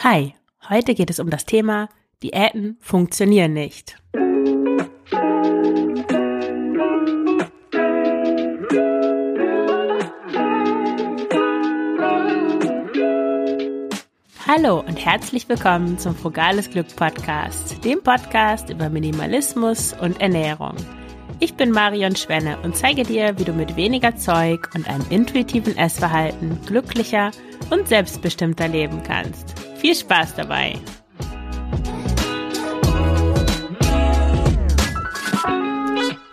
Hi, heute geht es um das Thema Diäten funktionieren nicht. Hallo und herzlich willkommen zum Frugales Glück Podcast, dem Podcast über Minimalismus und Ernährung. Ich bin Marion Schwenne und zeige dir, wie du mit weniger Zeug und einem intuitiven Essverhalten glücklicher und selbstbestimmter leben kannst. Viel Spaß dabei!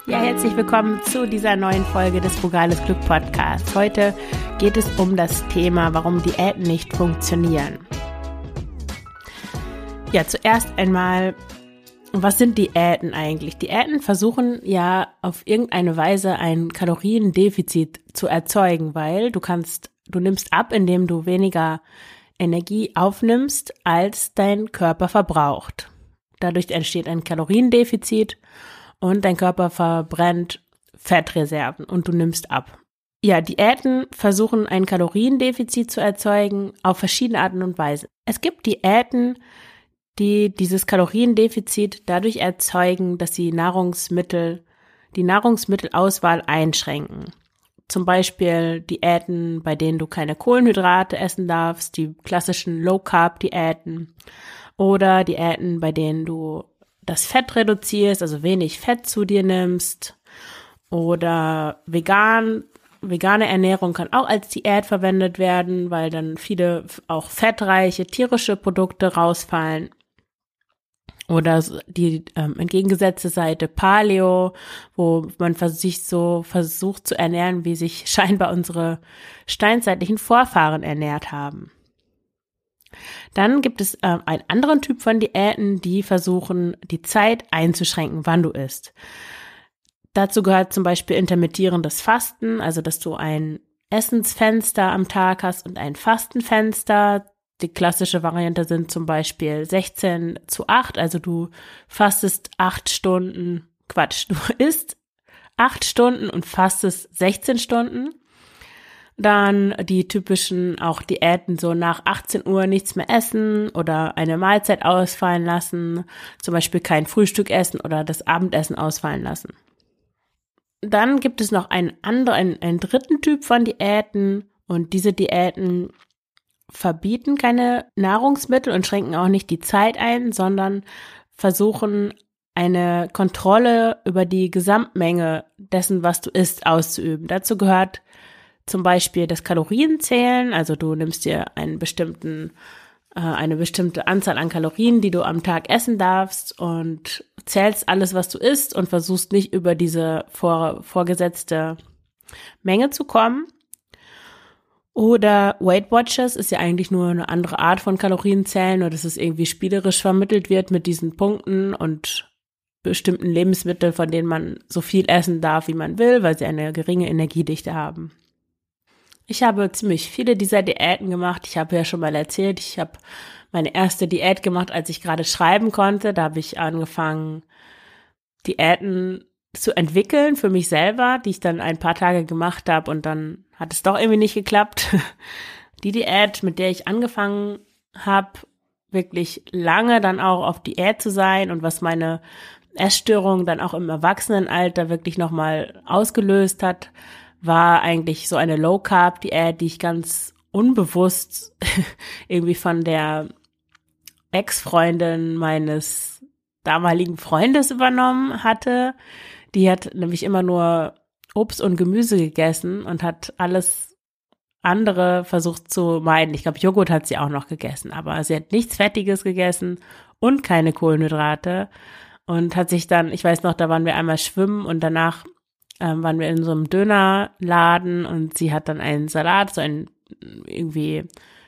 Ja, herzlich willkommen zu dieser neuen Folge des Frugales Glück Podcasts. Heute geht es um das Thema, warum Diäten nicht funktionieren. Ja, zuerst einmal was sind Diäten eigentlich? Diäten versuchen ja auf irgendeine Weise ein Kaloriendefizit zu erzeugen, weil du kannst, du nimmst ab, indem du weniger Energie aufnimmst, als dein Körper verbraucht. Dadurch entsteht ein Kaloriendefizit und dein Körper verbrennt Fettreserven und du nimmst ab. Ja, Diäten versuchen ein Kaloriendefizit zu erzeugen auf verschiedene Arten und Weise. Es gibt Diäten, die dieses Kaloriendefizit dadurch erzeugen, dass sie Nahrungsmittel, die Nahrungsmittelauswahl einschränken. Zum Beispiel Diäten, bei denen du keine Kohlenhydrate essen darfst, die klassischen Low-Carb-Diäten oder Diäten, bei denen du das Fett reduzierst, also wenig Fett zu dir nimmst oder vegan. Vegane Ernährung kann auch als Diät verwendet werden, weil dann viele auch fettreiche tierische Produkte rausfallen. Oder die ähm, entgegengesetzte Seite Paleo, wo man sich so versucht zu ernähren, wie sich scheinbar unsere steinzeitlichen Vorfahren ernährt haben. Dann gibt es ähm, einen anderen Typ von Diäten, die versuchen, die Zeit einzuschränken, wann du isst. Dazu gehört zum Beispiel intermittierendes Fasten, also dass du ein Essensfenster am Tag hast und ein Fastenfenster. Die klassische Variante sind zum Beispiel 16 zu 8, also du fastest acht Stunden, Quatsch, du isst acht Stunden und fastest 16 Stunden. Dann die typischen auch Diäten, so nach 18 Uhr nichts mehr essen oder eine Mahlzeit ausfallen lassen, zum Beispiel kein Frühstück essen oder das Abendessen ausfallen lassen. Dann gibt es noch einen anderen, einen dritten Typ von Diäten und diese Diäten verbieten keine Nahrungsmittel und schränken auch nicht die Zeit ein, sondern versuchen eine Kontrolle über die Gesamtmenge dessen, was du isst, auszuüben. Dazu gehört zum Beispiel das Kalorienzählen, also du nimmst dir einen bestimmten, äh, eine bestimmte Anzahl an Kalorien, die du am Tag essen darfst und zählst alles, was du isst und versuchst nicht über diese vor, vorgesetzte Menge zu kommen. Oder Weight Watchers ist ja eigentlich nur eine andere Art von Kalorienzählen, nur dass es irgendwie spielerisch vermittelt wird mit diesen Punkten und bestimmten Lebensmitteln, von denen man so viel essen darf, wie man will, weil sie eine geringe Energiedichte haben. Ich habe ziemlich viele dieser Diäten gemacht. Ich habe ja schon mal erzählt, ich habe meine erste Diät gemacht, als ich gerade schreiben konnte. Da habe ich angefangen, Diäten zu entwickeln für mich selber, die ich dann ein paar Tage gemacht habe und dann hat es doch irgendwie nicht geklappt. Die Diät, mit der ich angefangen habe, wirklich lange dann auch auf Diät zu sein und was meine Essstörung dann auch im Erwachsenenalter wirklich nochmal ausgelöst hat, war eigentlich so eine Low Carb Diät, die ich ganz unbewusst irgendwie von der Ex-Freundin meines damaligen Freundes übernommen hatte, die hat nämlich immer nur Obst und Gemüse gegessen und hat alles andere versucht zu meiden. Ich glaube, Joghurt hat sie auch noch gegessen, aber sie hat nichts Fettiges gegessen und keine Kohlenhydrate und hat sich dann, ich weiß noch, da waren wir einmal schwimmen und danach ähm, waren wir in so einem Dönerladen und sie hat dann einen Salat, so einen irgendwie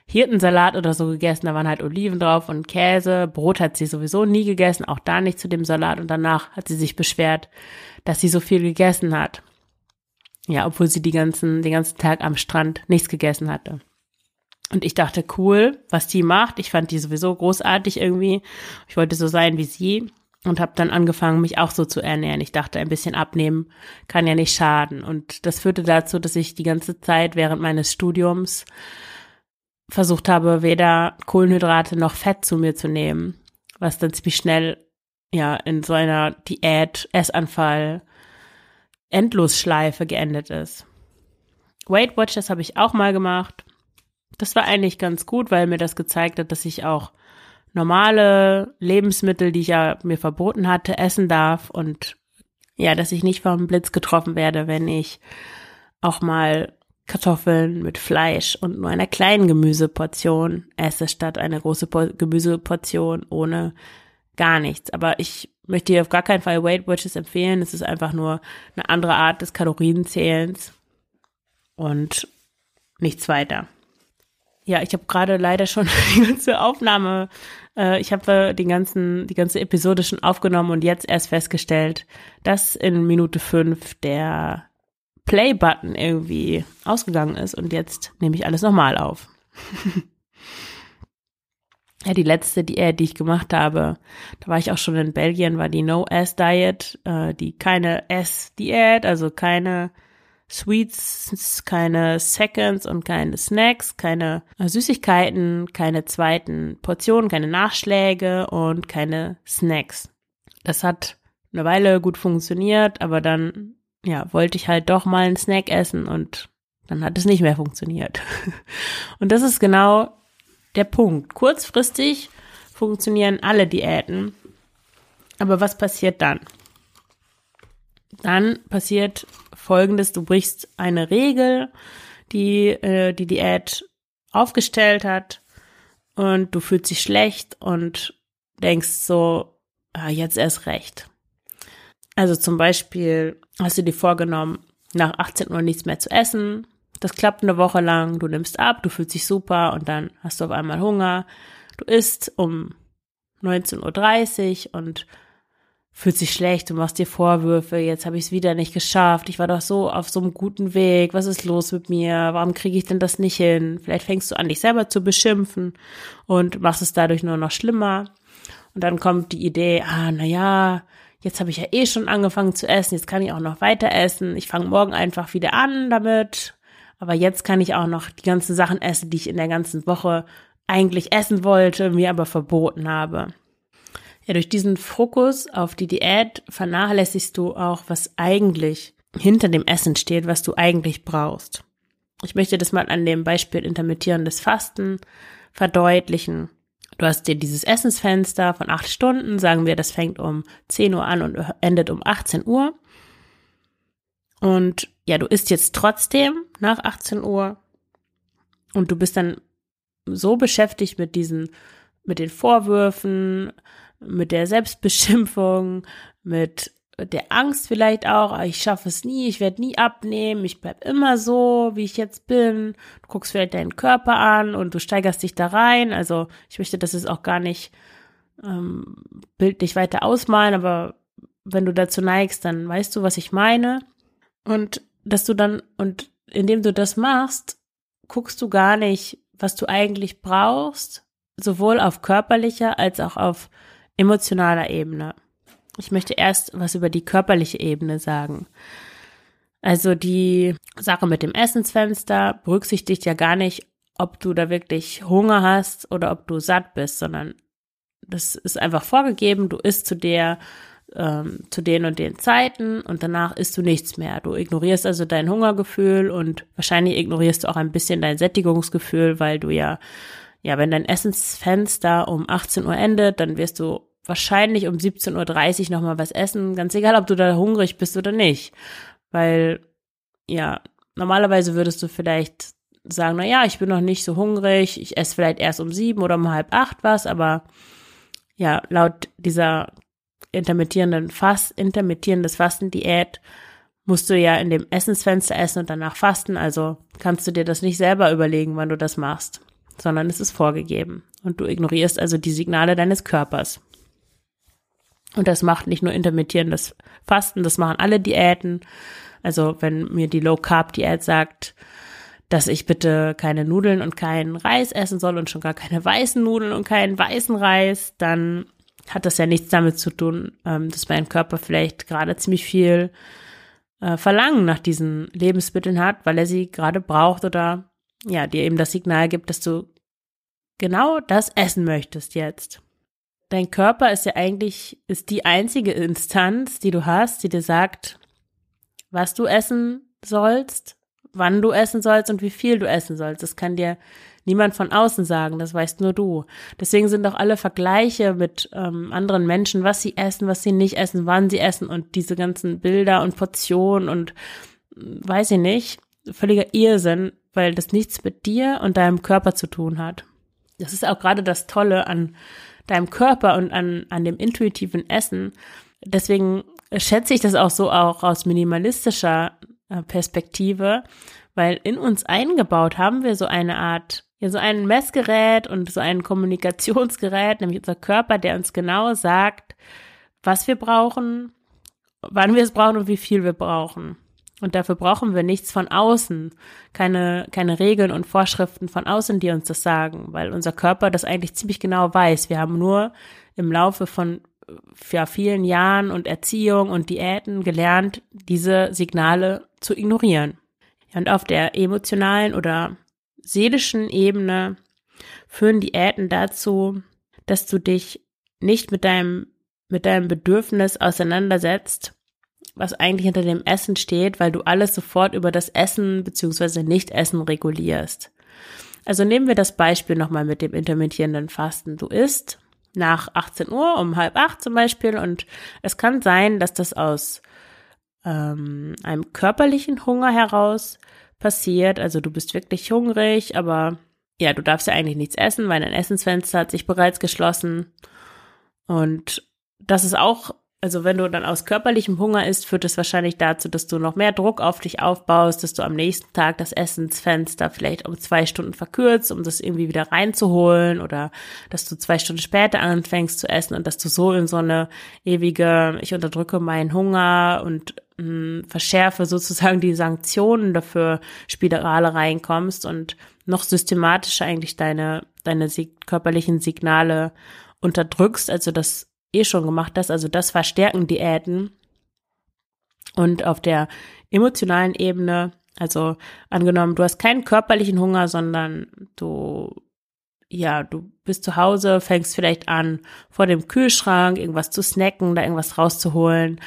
Hirtensalat oder so gegessen, da waren halt Oliven drauf und Käse. Brot hat sie sowieso nie gegessen, auch da nicht zu dem Salat. Und danach hat sie sich beschwert, dass sie so viel gegessen hat. Ja, obwohl sie die ganzen, den ganzen Tag am Strand nichts gegessen hatte. Und ich dachte, cool, was die macht. Ich fand die sowieso großartig irgendwie. Ich wollte so sein wie sie und habe dann angefangen, mich auch so zu ernähren. Ich dachte, ein bisschen abnehmen kann ja nicht schaden. Und das führte dazu, dass ich die ganze Zeit während meines Studiums versucht habe, weder Kohlenhydrate noch Fett zu mir zu nehmen, was dann ziemlich schnell ja in so einer Diät, Essanfall, Endlosschleife geendet ist. Weight Watchers habe ich auch mal gemacht. Das war eigentlich ganz gut, weil mir das gezeigt hat, dass ich auch normale Lebensmittel, die ich ja mir verboten hatte, essen darf und ja, dass ich nicht vom Blitz getroffen werde, wenn ich auch mal Kartoffeln mit Fleisch und nur einer kleinen Gemüseportion esse, statt eine große Gemüseportion ohne gar nichts. Aber ich möchte dir auf gar keinen Fall Weight Watchers empfehlen. Es ist einfach nur eine andere Art des Kalorienzählens und nichts weiter. Ja, ich habe gerade leider schon die ganze Aufnahme, äh, ich habe den ganzen, die ganze Episode schon aufgenommen und jetzt erst festgestellt, dass in Minute fünf der Play-Button irgendwie ausgegangen ist und jetzt nehme ich alles nochmal auf. ja, die letzte Diät, die ich gemacht habe, da war ich auch schon in Belgien, war die No-S-Diet, äh, die keine S-Diät, also keine Sweets, keine Seconds und keine Snacks, keine Süßigkeiten, keine zweiten Portionen, keine Nachschläge und keine Snacks. Das hat eine Weile gut funktioniert, aber dann ja, wollte ich halt doch mal einen Snack essen und dann hat es nicht mehr funktioniert. Und das ist genau der Punkt. Kurzfristig funktionieren alle Diäten. Aber was passiert dann? Dann passiert Folgendes, du brichst eine Regel, die äh, die Diät aufgestellt hat und du fühlst dich schlecht und denkst so, ah, jetzt erst recht. Also zum Beispiel hast du dir vorgenommen, nach 18 Uhr nichts mehr zu essen. Das klappt eine Woche lang, du nimmst ab, du fühlst dich super und dann hast du auf einmal Hunger. Du isst um 19.30 Uhr und fühlst dich schlecht, du machst dir Vorwürfe, jetzt habe ich es wieder nicht geschafft, ich war doch so auf so einem guten Weg, was ist los mit mir, warum kriege ich denn das nicht hin? Vielleicht fängst du an, dich selber zu beschimpfen und machst es dadurch nur noch schlimmer. Und dann kommt die Idee, ah, na ja, jetzt habe ich ja eh schon angefangen zu essen, jetzt kann ich auch noch weiter essen. Ich fange morgen einfach wieder an damit. Aber jetzt kann ich auch noch die ganzen Sachen essen, die ich in der ganzen Woche eigentlich essen wollte, mir aber verboten habe. Ja, durch diesen Fokus auf die Diät vernachlässigst du auch, was eigentlich hinter dem Essen steht, was du eigentlich brauchst. Ich möchte das mal an dem Beispiel intermittierendes Fasten verdeutlichen. Du hast dir dieses Essensfenster von acht Stunden, sagen wir, das fängt um 10 Uhr an und endet um 18 Uhr. Und ja, du isst jetzt trotzdem nach 18 Uhr und du bist dann so beschäftigt mit diesen, mit den Vorwürfen, mit der Selbstbeschimpfung, mit der Angst vielleicht auch, ah, ich schaffe es nie, ich werde nie abnehmen, ich bleib immer so, wie ich jetzt bin. Du guckst vielleicht deinen Körper an und du steigerst dich da rein. Also ich möchte das jetzt auch gar nicht ähm, bildlich weiter ausmalen, aber wenn du dazu neigst, dann weißt du, was ich meine. Und dass du dann, und indem du das machst, guckst du gar nicht, was du eigentlich brauchst, sowohl auf körperlicher als auch auf emotionaler Ebene. Ich möchte erst was über die körperliche Ebene sagen. Also die Sache mit dem Essensfenster berücksichtigt ja gar nicht, ob du da wirklich Hunger hast oder ob du satt bist, sondern das ist einfach vorgegeben, du isst zu der ähm, zu den und den Zeiten und danach isst du nichts mehr. Du ignorierst also dein Hungergefühl und wahrscheinlich ignorierst du auch ein bisschen dein Sättigungsgefühl, weil du ja, ja, wenn dein Essensfenster um 18 Uhr endet, dann wirst du wahrscheinlich um 17.30 Uhr nochmal was essen, ganz egal, ob du da hungrig bist oder nicht. Weil, ja, normalerweise würdest du vielleicht sagen, na ja, ich bin noch nicht so hungrig, ich esse vielleicht erst um sieben oder um halb acht was, aber ja, laut dieser intermittierenden Fast, intermittierendes Fastendiät musst du ja in dem Essensfenster essen und danach fasten, also kannst du dir das nicht selber überlegen, wann du das machst, sondern es ist vorgegeben und du ignorierst also die Signale deines Körpers. Und das macht nicht nur intermittierendes Fasten, das machen alle Diäten. Also wenn mir die Low Carb Diät sagt, dass ich bitte keine Nudeln und keinen Reis essen soll und schon gar keine weißen Nudeln und keinen weißen Reis, dann hat das ja nichts damit zu tun, ähm, dass mein Körper vielleicht gerade ziemlich viel äh, Verlangen nach diesen Lebensmitteln hat, weil er sie gerade braucht oder ja, dir eben das Signal gibt, dass du genau das essen möchtest jetzt. Dein Körper ist ja eigentlich, ist die einzige Instanz, die du hast, die dir sagt, was du essen sollst, wann du essen sollst und wie viel du essen sollst. Das kann dir niemand von außen sagen, das weißt nur du. Deswegen sind auch alle Vergleiche mit ähm, anderen Menschen, was sie essen, was sie nicht essen, wann sie essen und diese ganzen Bilder und Portionen und mm, weiß ich nicht, völliger Irrsinn, weil das nichts mit dir und deinem Körper zu tun hat. Das ist auch gerade das Tolle an deinem Körper und an, an dem intuitiven Essen. Deswegen schätze ich das auch so auch aus minimalistischer äh, Perspektive, weil in uns eingebaut haben wir so eine Art ja so ein Messgerät und so ein Kommunikationsgerät, nämlich unser Körper, der uns genau sagt, was wir brauchen, wann wir es brauchen und wie viel wir brauchen. Und dafür brauchen wir nichts von außen, keine, keine Regeln und Vorschriften von außen, die uns das sagen, weil unser Körper das eigentlich ziemlich genau weiß. Wir haben nur im Laufe von ja, vielen Jahren und Erziehung und Diäten gelernt, diese Signale zu ignorieren. Und auf der emotionalen oder seelischen Ebene führen Diäten dazu, dass du dich nicht mit deinem, mit deinem Bedürfnis auseinandersetzt, was eigentlich hinter dem Essen steht, weil du alles sofort über das Essen bzw. Nicht-Essen regulierst. Also nehmen wir das Beispiel nochmal mit dem intermittierenden Fasten. Du isst nach 18 Uhr um halb acht zum Beispiel und es kann sein, dass das aus ähm, einem körperlichen Hunger heraus passiert. Also du bist wirklich hungrig, aber ja, du darfst ja eigentlich nichts essen, weil dein Essensfenster hat sich bereits geschlossen. Und das ist auch, also wenn du dann aus körperlichem Hunger isst, führt es wahrscheinlich dazu, dass du noch mehr Druck auf dich aufbaust, dass du am nächsten Tag das Essensfenster vielleicht um zwei Stunden verkürzt, um das irgendwie wieder reinzuholen oder dass du zwei Stunden später anfängst zu essen und dass du so in so eine ewige, ich unterdrücke meinen Hunger und verschärfe sozusagen die Sanktionen dafür Spirale reinkommst und noch systematischer eigentlich deine, deine körperlichen Signale unterdrückst, also das eh schon gemacht hast, also das verstärken Diäten. Und auf der emotionalen Ebene, also angenommen, du hast keinen körperlichen Hunger, sondern du ja, du bist zu Hause, fängst vielleicht an, vor dem Kühlschrank irgendwas zu snacken, da irgendwas rauszuholen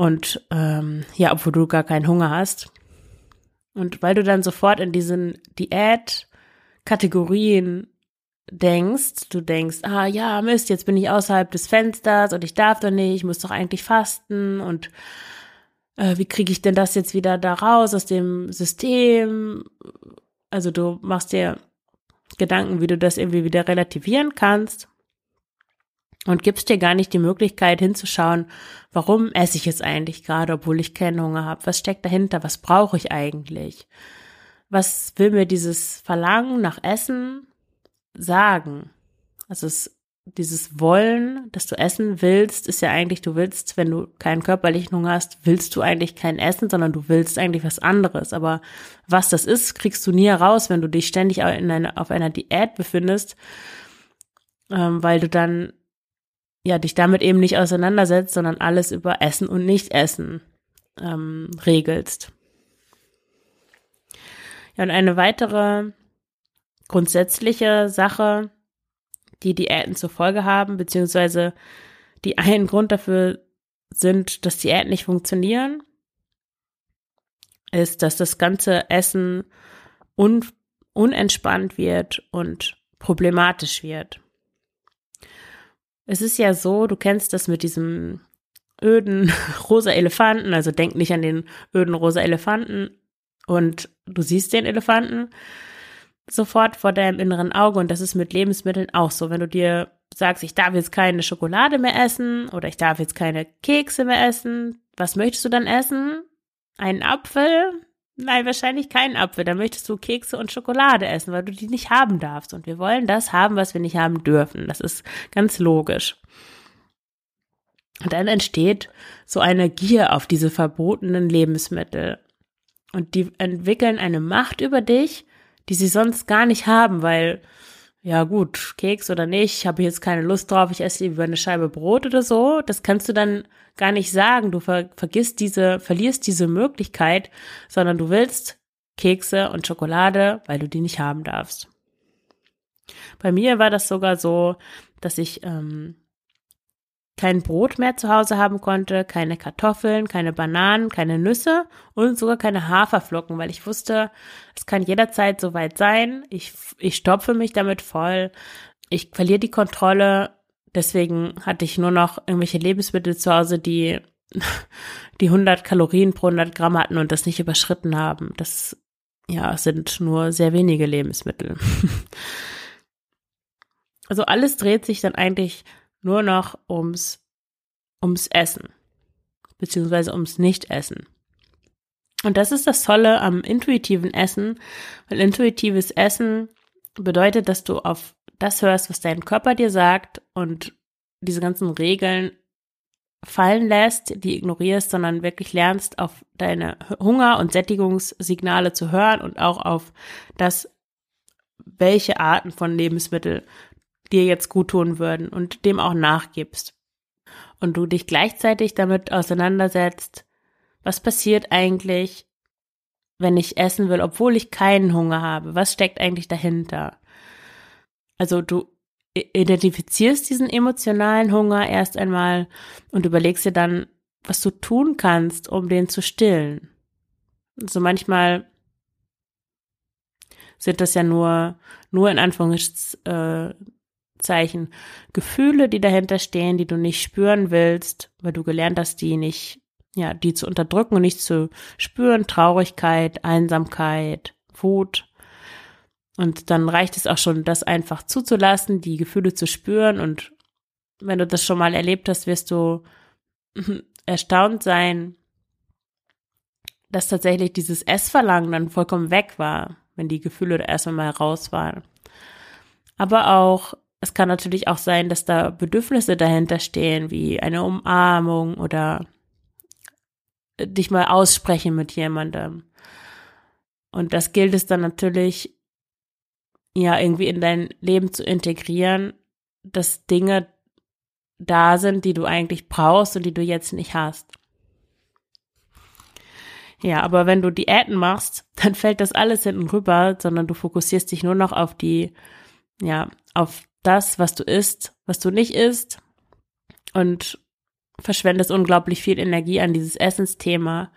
und ähm, ja, obwohl du gar keinen Hunger hast. Und weil du dann sofort in diesen Diät-Kategorien denkst, du denkst, ah ja, Mist, jetzt bin ich außerhalb des Fensters und ich darf doch nicht, ich muss doch eigentlich fasten und äh, wie kriege ich denn das jetzt wieder da raus aus dem System? Also du machst dir Gedanken, wie du das irgendwie wieder relativieren kannst und gibst dir gar nicht die Möglichkeit hinzuschauen, warum esse ich jetzt eigentlich gerade, obwohl ich keinen Hunger habe? Was steckt dahinter? Was brauche ich eigentlich? Was will mir dieses Verlangen nach Essen sagen? Also es, dieses Wollen, dass du essen willst, ist ja eigentlich, du willst, wenn du keinen körperlichen Hunger hast, willst du eigentlich kein Essen, sondern du willst eigentlich was anderes. Aber was das ist, kriegst du nie heraus, wenn du dich ständig in einer, auf einer Diät befindest, ähm, weil du dann ja, dich damit eben nicht auseinandersetzt, sondern alles über Essen und Nicht-Essen ähm, regelst. Ja, und eine weitere grundsätzliche Sache, die Diäten zur Folge haben, beziehungsweise die einen Grund dafür sind, dass Diäten nicht funktionieren, ist, dass das ganze Essen un unentspannt wird und problematisch wird. Es ist ja so, du kennst das mit diesem öden rosa Elefanten, also denk nicht an den öden rosa Elefanten und du siehst den Elefanten sofort vor deinem inneren Auge und das ist mit Lebensmitteln auch so. Wenn du dir sagst, ich darf jetzt keine Schokolade mehr essen oder ich darf jetzt keine Kekse mehr essen, was möchtest du dann essen? Einen Apfel? Nein, wahrscheinlich keinen Apfel. Dann möchtest du Kekse und Schokolade essen, weil du die nicht haben darfst. Und wir wollen das haben, was wir nicht haben dürfen. Das ist ganz logisch. Und dann entsteht so eine Gier auf diese verbotenen Lebensmittel. Und die entwickeln eine Macht über dich, die sie sonst gar nicht haben, weil, ja gut, Keks oder nicht, ich habe jetzt keine Lust drauf, ich esse lieber eine Scheibe Brot oder so. Das kannst du dann gar nicht sagen. Du ver vergisst diese, verlierst diese Möglichkeit, sondern du willst Kekse und Schokolade, weil du die nicht haben darfst. Bei mir war das sogar so, dass ich ähm, kein Brot mehr zu Hause haben konnte, keine Kartoffeln, keine Bananen, keine Nüsse und sogar keine Haferflocken, weil ich wusste, es kann jederzeit soweit sein. Ich, ich stopfe mich damit voll. Ich verliere die Kontrolle. Deswegen hatte ich nur noch irgendwelche Lebensmittel zu Hause, die die 100 Kalorien pro 100 Gramm hatten und das nicht überschritten haben. Das ja sind nur sehr wenige Lebensmittel. also alles dreht sich dann eigentlich nur noch ums, ums Essen, beziehungsweise ums Nicht-Essen. Und das ist das Tolle am intuitiven Essen, weil intuitives Essen bedeutet, dass du auf das hörst, was dein Körper dir sagt und diese ganzen Regeln fallen lässt, die ignorierst, sondern wirklich lernst, auf deine Hunger- und Sättigungssignale zu hören und auch auf das, welche Arten von Lebensmittel dir jetzt gut tun würden und dem auch nachgibst. Und du dich gleichzeitig damit auseinandersetzt, was passiert eigentlich, wenn ich essen will, obwohl ich keinen Hunger habe? Was steckt eigentlich dahinter? Also du identifizierst diesen emotionalen Hunger erst einmal und überlegst dir dann, was du tun kannst, um den zu stillen. So also manchmal sind das ja nur, nur in Anführungszeichen Zeichen, Gefühle, die dahinter stehen, die du nicht spüren willst, weil du gelernt hast, die nicht, ja, die zu unterdrücken und nicht zu spüren, Traurigkeit, Einsamkeit, Wut. Und dann reicht es auch schon, das einfach zuzulassen, die Gefühle zu spüren. Und wenn du das schon mal erlebt hast, wirst du erstaunt sein, dass tatsächlich dieses Essverlangen dann vollkommen weg war, wenn die Gefühle da erstmal mal raus waren. Aber auch es kann natürlich auch sein, dass da Bedürfnisse dahinter stehen, wie eine Umarmung oder dich mal aussprechen mit jemandem. Und das gilt es dann natürlich, ja, irgendwie in dein Leben zu integrieren, dass Dinge da sind, die du eigentlich brauchst und die du jetzt nicht hast. Ja, aber wenn du Diäten machst, dann fällt das alles hinten rüber, sondern du fokussierst dich nur noch auf die, ja, auf das, was du isst, was du nicht isst und verschwendest unglaublich viel Energie an dieses Essensthema.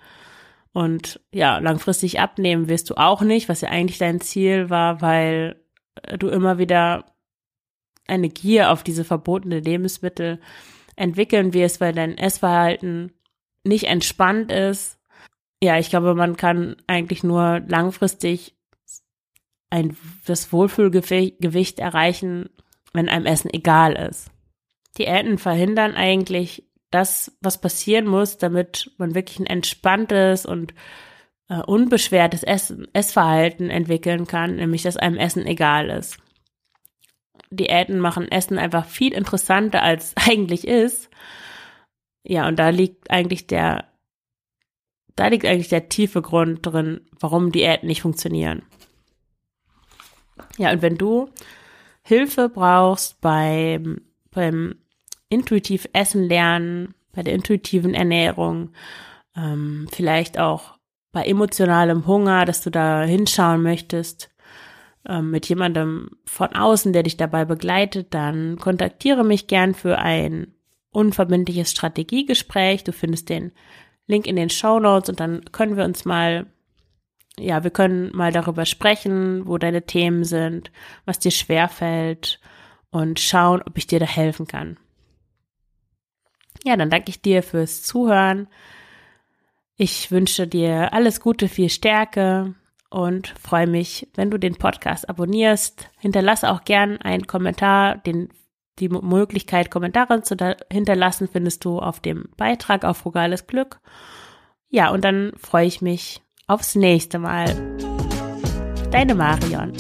Und ja, langfristig abnehmen wirst du auch nicht, was ja eigentlich dein Ziel war, weil du immer wieder eine Gier auf diese verbotene Lebensmittel entwickeln wirst, weil dein Essverhalten nicht entspannt ist. Ja, ich glaube, man kann eigentlich nur langfristig ein, das Wohlfühlgewicht erreichen, wenn einem Essen egal ist. Diäten verhindern eigentlich das, was passieren muss, damit man wirklich ein entspanntes und äh, unbeschwertes Essen, Essverhalten entwickeln kann, nämlich dass einem Essen egal ist. Diäten machen Essen einfach viel interessanter, als eigentlich ist. Ja, und da liegt eigentlich der, da liegt eigentlich der tiefe Grund drin, warum Diäten nicht funktionieren. Ja, und wenn du Hilfe brauchst beim, beim intuitiv Essen lernen, bei der intuitiven Ernährung, ähm, vielleicht auch bei emotionalem Hunger, dass du da hinschauen möchtest, ähm, mit jemandem von außen, der dich dabei begleitet, dann kontaktiere mich gern für ein unverbindliches Strategiegespräch. Du findest den Link in den Show Notes und dann können wir uns mal ja, wir können mal darüber sprechen, wo deine Themen sind, was dir schwerfällt und schauen, ob ich dir da helfen kann. Ja, dann danke ich dir fürs Zuhören. Ich wünsche dir alles Gute, viel Stärke und freue mich, wenn du den Podcast abonnierst. Hinterlasse auch gern einen Kommentar. Den, die Möglichkeit, Kommentare zu hinterlassen, findest du auf dem Beitrag auf Frugales Glück. Ja, und dann freue ich mich aufs nächste Mal. Deine Marion.